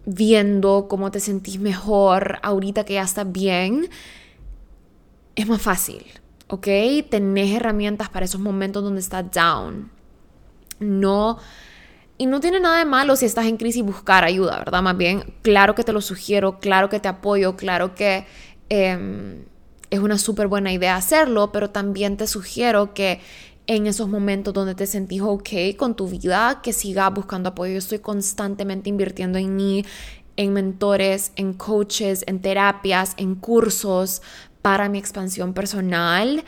viendo cómo te sentís mejor ahorita que ya estás bien, es más fácil, ¿ok? Tenés herramientas para esos momentos donde estás down. No y no tiene nada de malo si estás en crisis buscar ayuda, ¿verdad? Más bien, claro que te lo sugiero, claro que te apoyo, claro que em, es una súper buena idea hacerlo, pero también te sugiero que en esos momentos donde te sentís ok con tu vida, que sigas buscando apoyo. Yo estoy constantemente invirtiendo en mí, en mentores, en coaches, en terapias, en cursos para mi expansión personal.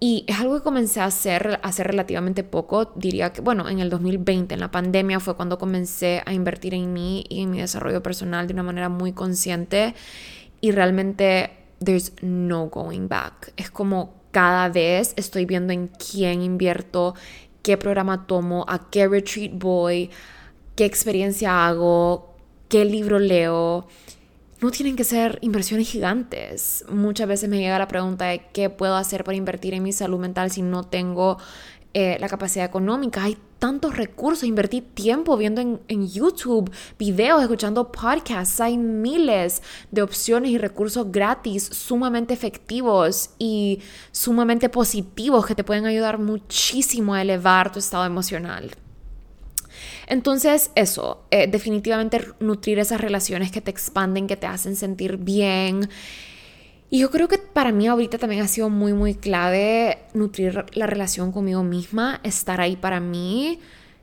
Y es algo que comencé a hacer hace relativamente poco, diría que, bueno, en el 2020, en la pandemia, fue cuando comencé a invertir en mí y en mi desarrollo personal de una manera muy consciente. Y realmente there's no going back. Es como cada vez estoy viendo en quién invierto, qué programa tomo, a qué retreat voy, qué experiencia hago, qué libro leo no tienen que ser inversiones gigantes. Muchas veces me llega la pregunta de qué puedo hacer para invertir en mi salud mental si no tengo eh, la capacidad económica. Hay tantos recursos, invertí tiempo viendo en, en, YouTube videos, escuchando podcasts. Hay miles de opciones y recursos gratis sumamente efectivos y sumamente positivos que te pueden ayudar muchísimo a elevar tu estado emocional. Entonces, eso, eh, definitivamente nutrir esas relaciones que te expanden, que te hacen sentir bien. Y yo creo que para mí ahorita también ha sido muy, muy clave nutrir la relación conmigo misma, estar ahí para mí.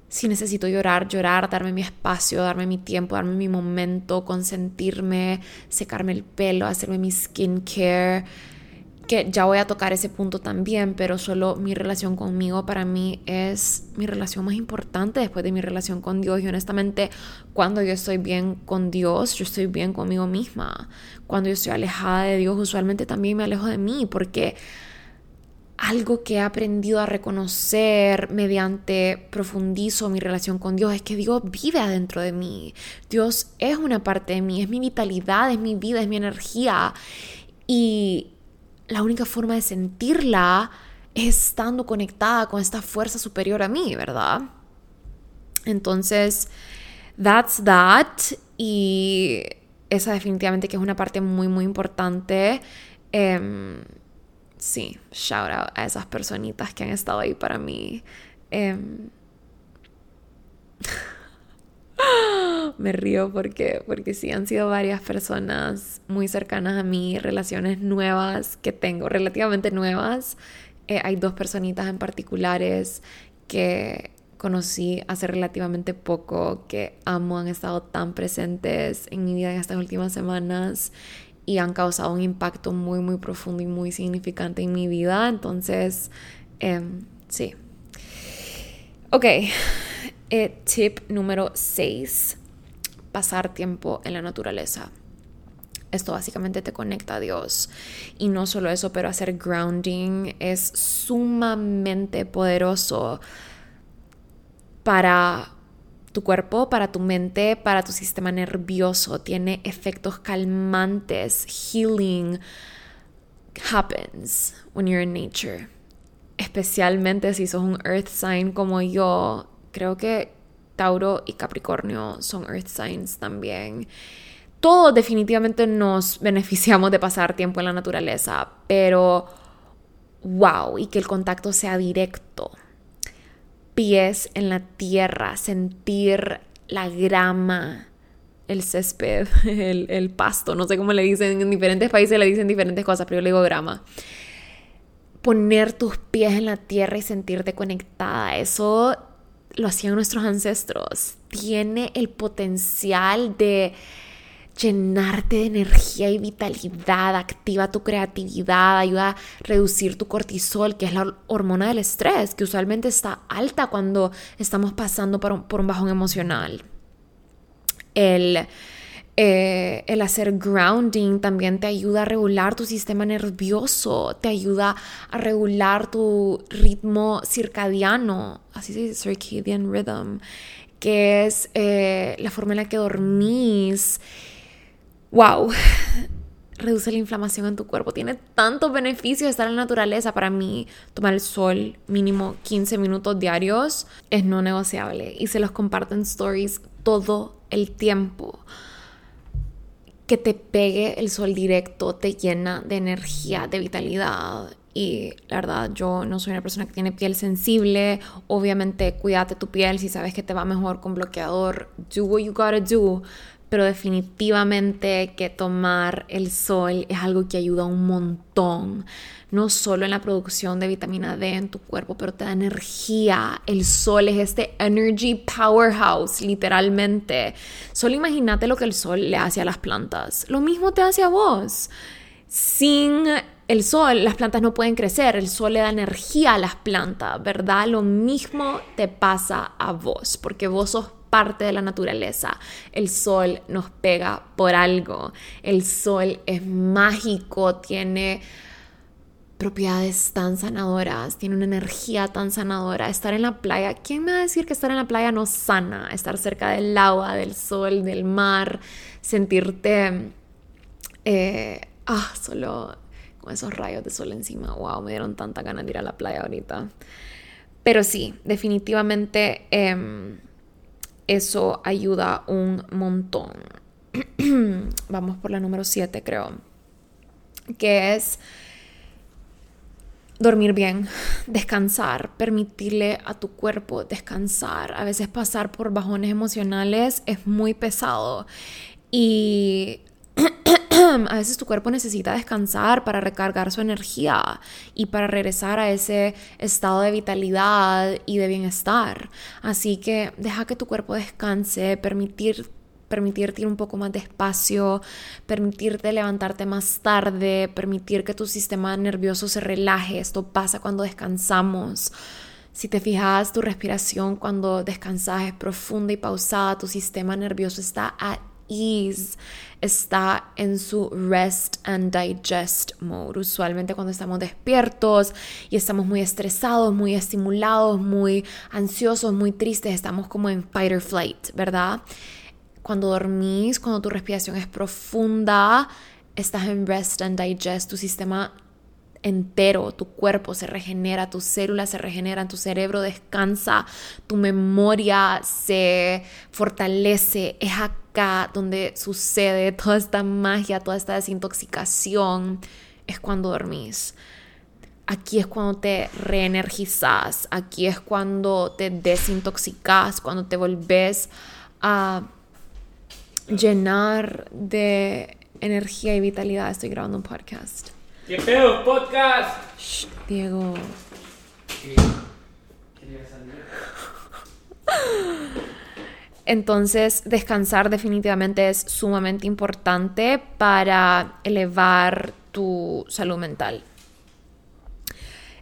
Si necesito llorar, llorar, darme mi espacio, darme mi tiempo, darme mi momento, consentirme, secarme el pelo, hacerme mi skincare que ya voy a tocar ese punto también, pero solo mi relación conmigo para mí es mi relación más importante después de mi relación con Dios. Y honestamente, cuando yo estoy bien con Dios, yo estoy bien conmigo misma. Cuando yo estoy alejada de Dios, usualmente también me alejo de mí, porque algo que he aprendido a reconocer mediante profundizo mi relación con Dios es que Dios vive adentro de mí. Dios es una parte de mí, es mi vitalidad, es mi vida, es mi energía. Y la única forma de sentirla es estando conectada con esta fuerza superior a mí, ¿verdad? Entonces, that's that. Y esa definitivamente que es una parte muy, muy importante. Em, sí, shout out a esas personitas que han estado ahí para mí. Em, <laughs> <gasps> me río porque, porque sí han sido varias personas muy cercanas a mí, relaciones nuevas que tengo, relativamente nuevas. Eh, hay dos personitas en particulares que conocí hace relativamente poco, que amo, han estado tan presentes en mi vida en estas últimas semanas y han causado un impacto muy, muy profundo y muy significante en mi vida. Entonces, em, sí. Ok, eh, tip número 6 pasar tiempo en la naturaleza. Esto básicamente te conecta a Dios. Y no solo eso, pero hacer grounding es sumamente poderoso para tu cuerpo, para tu mente, para tu sistema nervioso. Tiene efectos calmantes. Healing happens when you're in nature. Especialmente si sos un earth sign como yo. Creo que Tauro y Capricornio son Earth Signs también. Todos definitivamente nos beneficiamos de pasar tiempo en la naturaleza, pero wow, y que el contacto sea directo. Pies en la tierra, sentir la grama, el césped, <laughs> el, pasto, no sé cómo le dicen, en diferentes países le dicen diferentes cosas, pero yo le digo grama. Poner tus pies en la tierra y sentirte conectada, eso lo hacían nuestros ancestros. Tiene el potencial de llenarte de energía y vitalidad, activa tu creatividad, ayuda a reducir tu cortisol, que es la hormona del estrés, que usualmente está alta cuando estamos pasando por un, por un bajón emocional. El eh, el hacer grounding también te ayuda a regular tu sistema nervioso, te ayuda a regular tu ritmo circadiano, así se dice circadian rhythm, que es eh, la forma en la que dormís. ¡Wow! <laughs> Reduce la inflamación en tu cuerpo. Tiene tantos beneficios estar en la naturaleza. Para mí, tomar el sol mínimo 15 minutos diarios es no negociable. Y se los comparto en stories todo el tiempo que te pegue el sol directo te llena de energía, de vitalidad. Y la verdad, yo no soy una persona que tiene piel sensible. Obviamente, cuídate tu piel si sabes que te va mejor con bloqueador. Do what you gotta do pero definitivamente que tomar el sol es algo que ayuda un montón, no solo en la producción de vitamina D en tu cuerpo, pero te da energía. El sol es este energy powerhouse, literalmente. Solo imagínate lo que el sol le hace a las plantas. Lo mismo te hace a vos. Sin el sol, las plantas no pueden crecer, el sol le da energía a las plantas, ¿verdad? Lo mismo te pasa a vos, porque vos sos parte de la naturaleza. El sol nos pega por algo. El sol es mágico, tiene propiedades tan sanadoras, tiene una energía tan sanadora. Estar en la playa, ¿quién me va a decir que estar en la playa no sana? Estar cerca del agua, del sol, del mar, sentirte, eh, ah, solo con esos rayos de sol encima. Wow, me dieron tanta ganas de ir a la playa ahorita. Pero sí, definitivamente em, eso ayuda un montón. <clears throat> Vamos por la número 7, creo. Que es dormir bien, descansar, permitirle a tu cuerpo descansar. A veces pasar por bajones emocionales es muy pesado y <clears throat> <clears throat> a veces tu cuerpo necesita descansar para recargar su energía y para regresar a ese estado de vitalidad y de bienestar. Así que deja que tu cuerpo descanse, permitir permitirte ir un poco más despacio, permitirte levantarte más tarde, permitir que tu sistema nervioso se relaje. Esto pasa cuando descansamos. Si te fijas, tu respiración cuando descansas es profunda y pausada, tu sistema nervioso está at ease, está en su rest and digest mode. Usualmente cuando estamos despiertos y estamos muy estresados, muy estimulados, muy ansiosos, muy tristes, estamos como en fight or flight, ¿verdad? Cuando dormís, cuando tu respiración es profunda, estás en rest and digest, tu sistema entero, tu cuerpo se regenera, tus células se regeneran, tu cerebro descansa, tu memoria se fortalece. Es acá donde sucede toda esta magia, toda esta desintoxicación, es cuando dormís. Aquí es cuando te reenergizas, aquí es cuando te desintoxicas, cuando te volvés a llenar de energía y vitalidad. Estoy grabando un podcast. ¿Qué pedo, podcast? Shh, Diego. Entonces, descansar definitivamente es sumamente importante para elevar tu salud mental.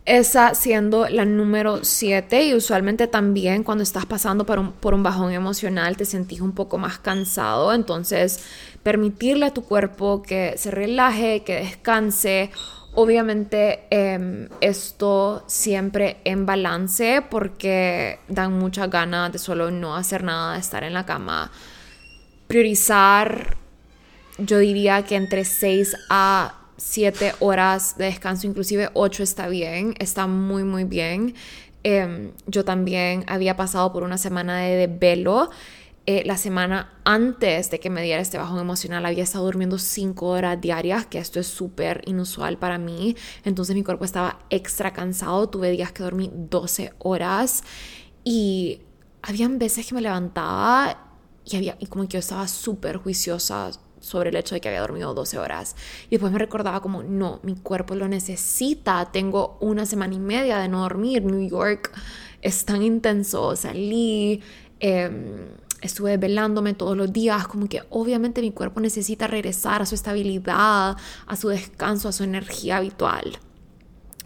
Esa siendo la número 7 y usualmente también cuando estás pasando por un, por un bajón emocional te sentís un poco más cansado, entonces permitirle a tu cuerpo que se relaje, que descanse. Obviamente em, esto siempre en balance porque dan mucha ganas de solo no hacer nada, de estar en la cama. Priorizar, yo diría que entre 6 a siete horas de descanso, inclusive ocho está bien, está muy, muy bien. Em, yo también había pasado por una semana de velo. Eh, la semana antes de que me diera este bajón emocional había estado durmiendo cinco horas diarias, que esto es súper inusual para mí. Entonces mi cuerpo estaba extra cansado. Tuve días que dormí 12 horas y habían veces que me levantaba y, había, y como que yo estaba súper juiciosa sobre el hecho de que había dormido 12 horas. Y después me recordaba como, no, mi cuerpo lo necesita, tengo una semana y media de no dormir, New York es tan intenso, salí, eh, estuve velándome todos los días, como que obviamente mi cuerpo necesita regresar a su estabilidad, a su descanso, a su energía habitual.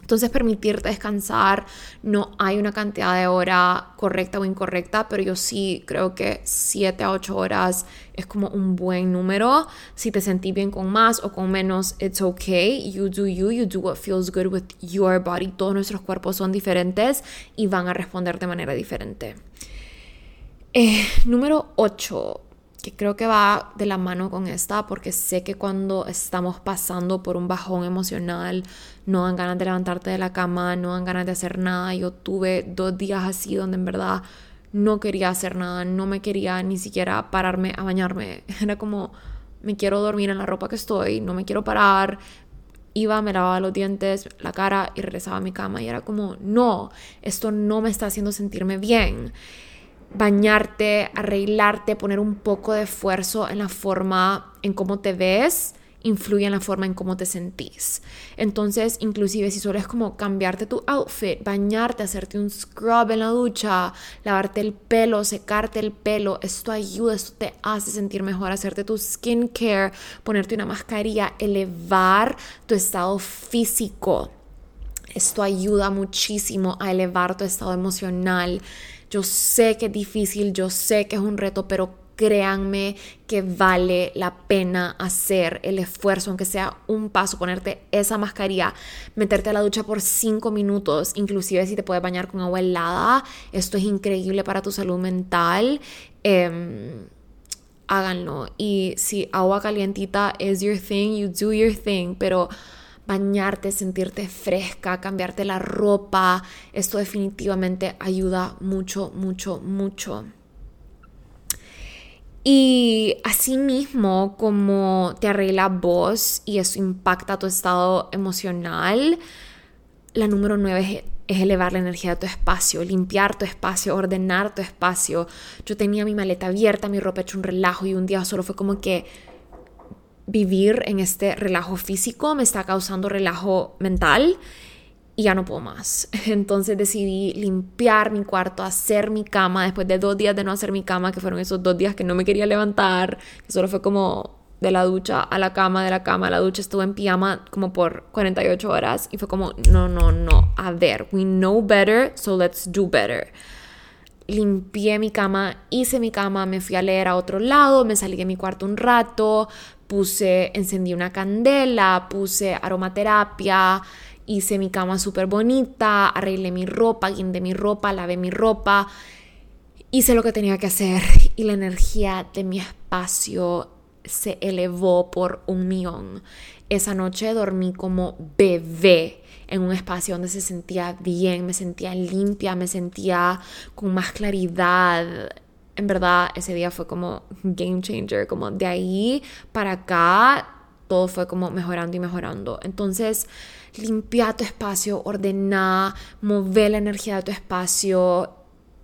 Entonces permitirte descansar, no hay una cantidad de hora correcta o incorrecta, pero yo sí creo que 7 a 8 horas es como un buen número. Si te sentís bien con más o con menos, it's okay. You do you, you do what feels good with your body. Todos nuestros cuerpos son diferentes y van a responder de manera diferente. Eh, número 8 que creo que va de la mano con esta, porque sé que cuando estamos pasando por un bajón emocional, no dan ganas de levantarte de la cama, no dan ganas de hacer nada. Yo tuve dos días así donde en verdad no quería hacer nada, no me quería ni siquiera pararme a bañarme. <laughs> Era como, me quiero dormir en la ropa que estoy, no me quiero parar. Iba, me lavaba los dientes, la cara y regresaba a mi cama. Y era como, no, esto no me está haciendo sentirme bien bañarte, arreglarte, poner un poco de esfuerzo en la forma en cómo te ves, influye en la forma en cómo te sentís. Entonces, inclusive si solo como cambiarte tu outfit, bañarte, hacerte un scrub en la ducha, lavarte el pelo, secarte el pelo, esto ayuda, esto te hace sentir mejor, hacerte tu skincare, ponerte una mascarilla, elevar tu estado físico. Esto ayuda muchísimo a elevar tu estado emocional yo sé que es difícil, yo sé que es un reto, pero créanme que vale la pena hacer el esfuerzo, aunque sea un paso, ponerte esa mascarilla, meterte a la ducha por cinco minutos, inclusive si te puedes bañar con agua helada, esto es increíble para tu salud mental. Em, háganlo. Y si agua calientita es your thing, you do your thing, pero bañarte, sentirte fresca, cambiarte la ropa. Esto definitivamente ayuda mucho, mucho, mucho. Y asimismo, como te arregla vos y eso impacta tu estado emocional, la número nueve es, elevar la energía de tu espacio, limpiar tu espacio, ordenar tu espacio. Yo tenía mi maleta abierta, mi ropa hecha un relajo y un día solo fue como que vivir en este relajo físico me está causando relajo mental y ya no puedo más. <laughs> Entonces decidí limpiar mi cuarto, hacer mi cama después de dos días de no hacer mi cama, que fueron esos dos días que no me quería levantar, que solo fue como de la ducha a la cama, de la cama a la ducha, estuve en pijama como por 48 horas y fue como, no, no, no, a ver, we know better, so let's do better. Limpié mi cama, hice mi cama, me fui a leer a otro lado, me salí de mi cuarto un rato, puse, encendí una candela, puse aromaterapia, hice mi cama súper bonita, arreglé mi ropa, guindé mi ropa, lavé mi ropa, hice lo que tenía que hacer y la energía de mi espacio se elevó por un millón. Esa noche dormí como bebé en un espacio donde se sentía bien, me sentía limpia, me sentía con más claridad. En verdad, ese día fue como game changer, como de ahí para acá todo fue como mejorando y mejorando. Entonces, limpia tu espacio, ordena, mover la energía de tu espacio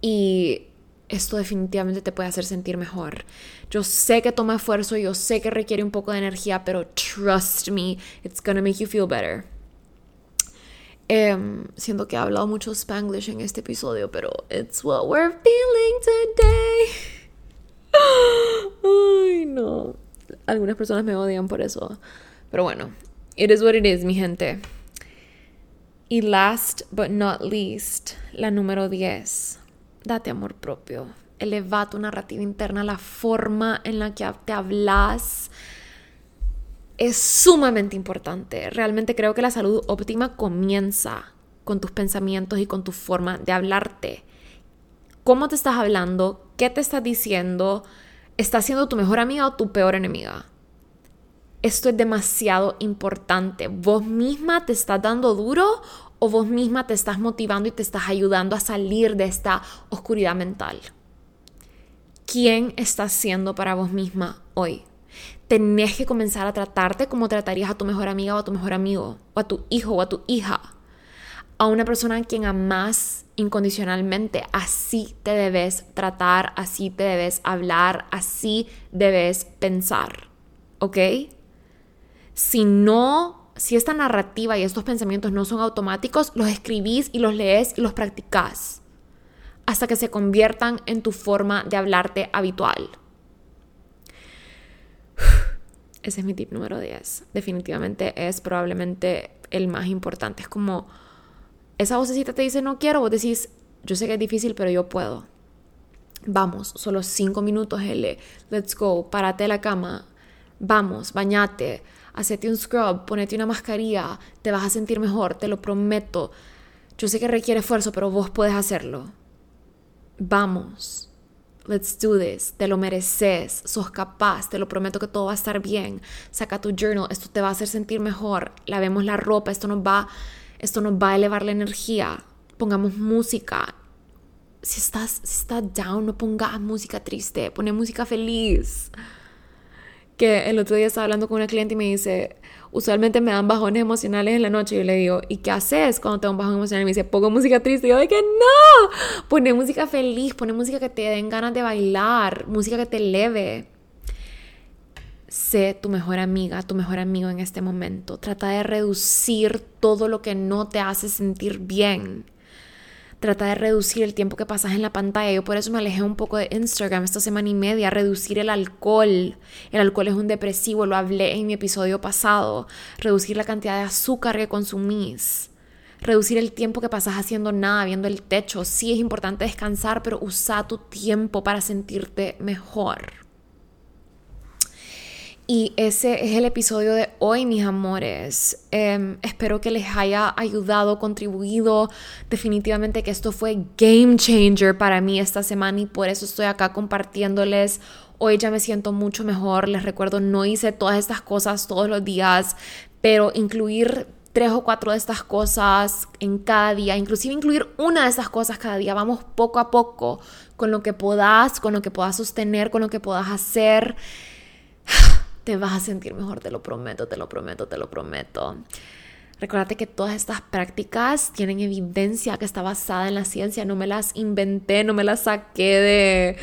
y esto definitivamente te puede hacer sentir mejor. Yo sé que toma esfuerzo, yo sé que requiere un poco de energía, pero trust me, it's gonna make you feel better. Um, siento que he hablado mucho spanglish en este episodio, pero it's what we're feeling today. <gasps> Ay, no. Algunas personas me odian por eso. Pero bueno, it is what it is, mi gente. Y last but not least, la número 10. Date amor propio. Eleva tu narrativa interna, la forma en la que te hablas es sumamente importante. Realmente creo que la salud óptima comienza con tus pensamientos y con tu forma de hablarte. ¿Cómo te estás hablando? ¿Qué te estás diciendo? ¿Estás siendo tu mejor amiga o tu peor enemiga? Esto es demasiado importante. ¿Vos misma te estás dando duro o vos misma te estás motivando y te estás ayudando a salir de esta oscuridad mental? ¿Quién estás siendo para vos misma hoy? Tenés que comenzar a tratarte como tratarías a tu mejor amiga o a tu mejor amigo, o a tu hijo o a tu hija, a una persona a quien amás incondicionalmente. Así te debes tratar, así te debes hablar, así debes pensar. ¿Ok? Si no, si esta narrativa y estos pensamientos no son automáticos, los escribís y los lees y los practicás hasta que se conviertan en tu forma de hablarte habitual. Ese es mi tip número 10. Definitivamente es probablemente el más importante. Es como esa vocecita te dice no quiero, vos decís yo sé que es difícil, pero yo puedo. Vamos, solo cinco minutos, L. Let's go. Párate de la cama. Vamos, bañate hacete un scrub, ponete una mascarilla, te vas a sentir mejor, te lo prometo. Yo sé que requiere esfuerzo, pero vos puedes hacerlo. Vamos. Let's do this. Te lo mereces. Sos capaz. Te lo prometo que todo va a estar bien. Saca tu journal. Esto te va a hacer sentir mejor. Lavemos la ropa. Esto nos va, esto nos va a elevar la energía. Pongamos música. Si estás, si estás down, no pongas música triste. Pone música feliz que el otro día estaba hablando con una cliente y me dice, usualmente me dan bajones emocionales en la noche. Y yo le digo, ¿y qué haces cuando te dan un bajón emocional? Y me dice, pongo música triste. Y yo, de no, pone música feliz, pone música que te den ganas de bailar, música que te eleve. Sé tu mejor amiga, tu mejor amigo en este momento. Trata de reducir todo lo que no te hace sentir bien. Trata de reducir el tiempo que pasas en la pantalla. Yo por eso me alejé un poco de Instagram esta semana y media. Reducir el alcohol. El alcohol es un depresivo, lo hablé en mi episodio pasado. Reducir la cantidad de azúcar que consumís. Reducir el tiempo que pasas haciendo nada, viendo el techo. Sí es importante descansar, pero usa tu tiempo para sentirte mejor. Y ese es el episodio de hoy, mis amores. Em, espero que les haya ayudado, contribuido. Definitivamente que esto fue game changer para mí esta semana y por eso estoy acá compartiéndoles. Hoy ya me siento mucho mejor. Les recuerdo, no hice todas estas cosas todos los días pero incluir tres o cuatro de estas cosas en cada día, inclusive incluir una de estas cosas cada día. Vamos poco a poco con lo que puedas, con lo que puedas sostener, con lo que puedas hacer. <sighs> Te vas a sentir mejor, te lo prometo, te lo prometo, te lo prometo. Recuérdate que todas estas prácticas tienen evidencia que está basada en la ciencia, no me las inventé, no me las saqué de,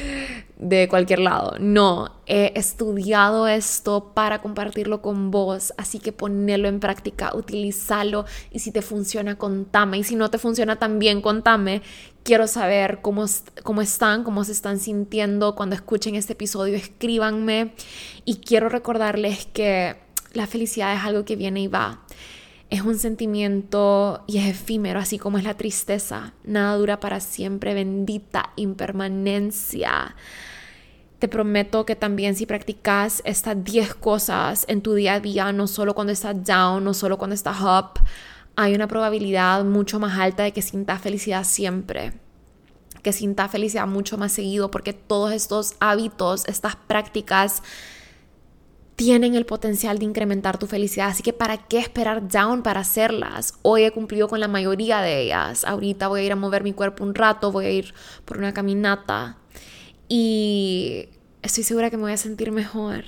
de cualquier lado. No, he estudiado esto para compartirlo con vos, así que ponelo en práctica, utilízalo y si te funciona, contame. Y si no te funciona tan bien, contame. Quiero saber cómo, cómo están, cómo se están sintiendo cuando escuchen este episodio, escríbanme. Y quiero recordarles que la felicidad es algo que viene y va es un sentimiento y es efímero, así como es la tristeza. Nada dura para siempre, bendita impermanencia. Te prometo que también si practicas estas 10 cosas en tu día a día, no solo cuando estás down, no solo cuando estás up, hay una probabilidad mucho más alta de que sientas felicidad siempre que sientas felicidad mucho más seguido porque todos estos hábitos, estas prácticas tienen el potencial de incrementar tu felicidad. Así que ¿para qué esperar down para hacerlas? Hoy he cumplido con la mayoría de ellas. Ahorita voy a ir a mover mi cuerpo un rato, voy a ir por una caminata y estoy segura que me voy a sentir mejor.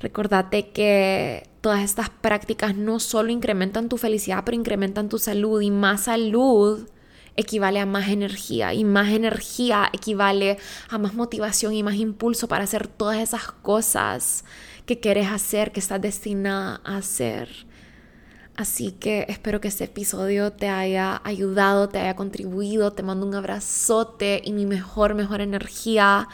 Recordate que todas estas prácticas no solo incrementan tu felicidad, pero incrementan tu salud y más salud equivale a más energía y más energía equivale a más motivación y más impulso para hacer todas esas cosas que quieres hacer, que estás destinada a hacer. Así que espero que este episodio te haya ayudado, te haya contribuido. Te mando un abrazote y mi mejor, mejor energía.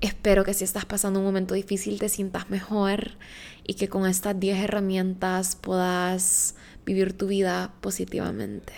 Espero que si estás pasando un momento difícil te sientas mejor y que con estas 10 herramientas puedas vivir tu vida positivamente.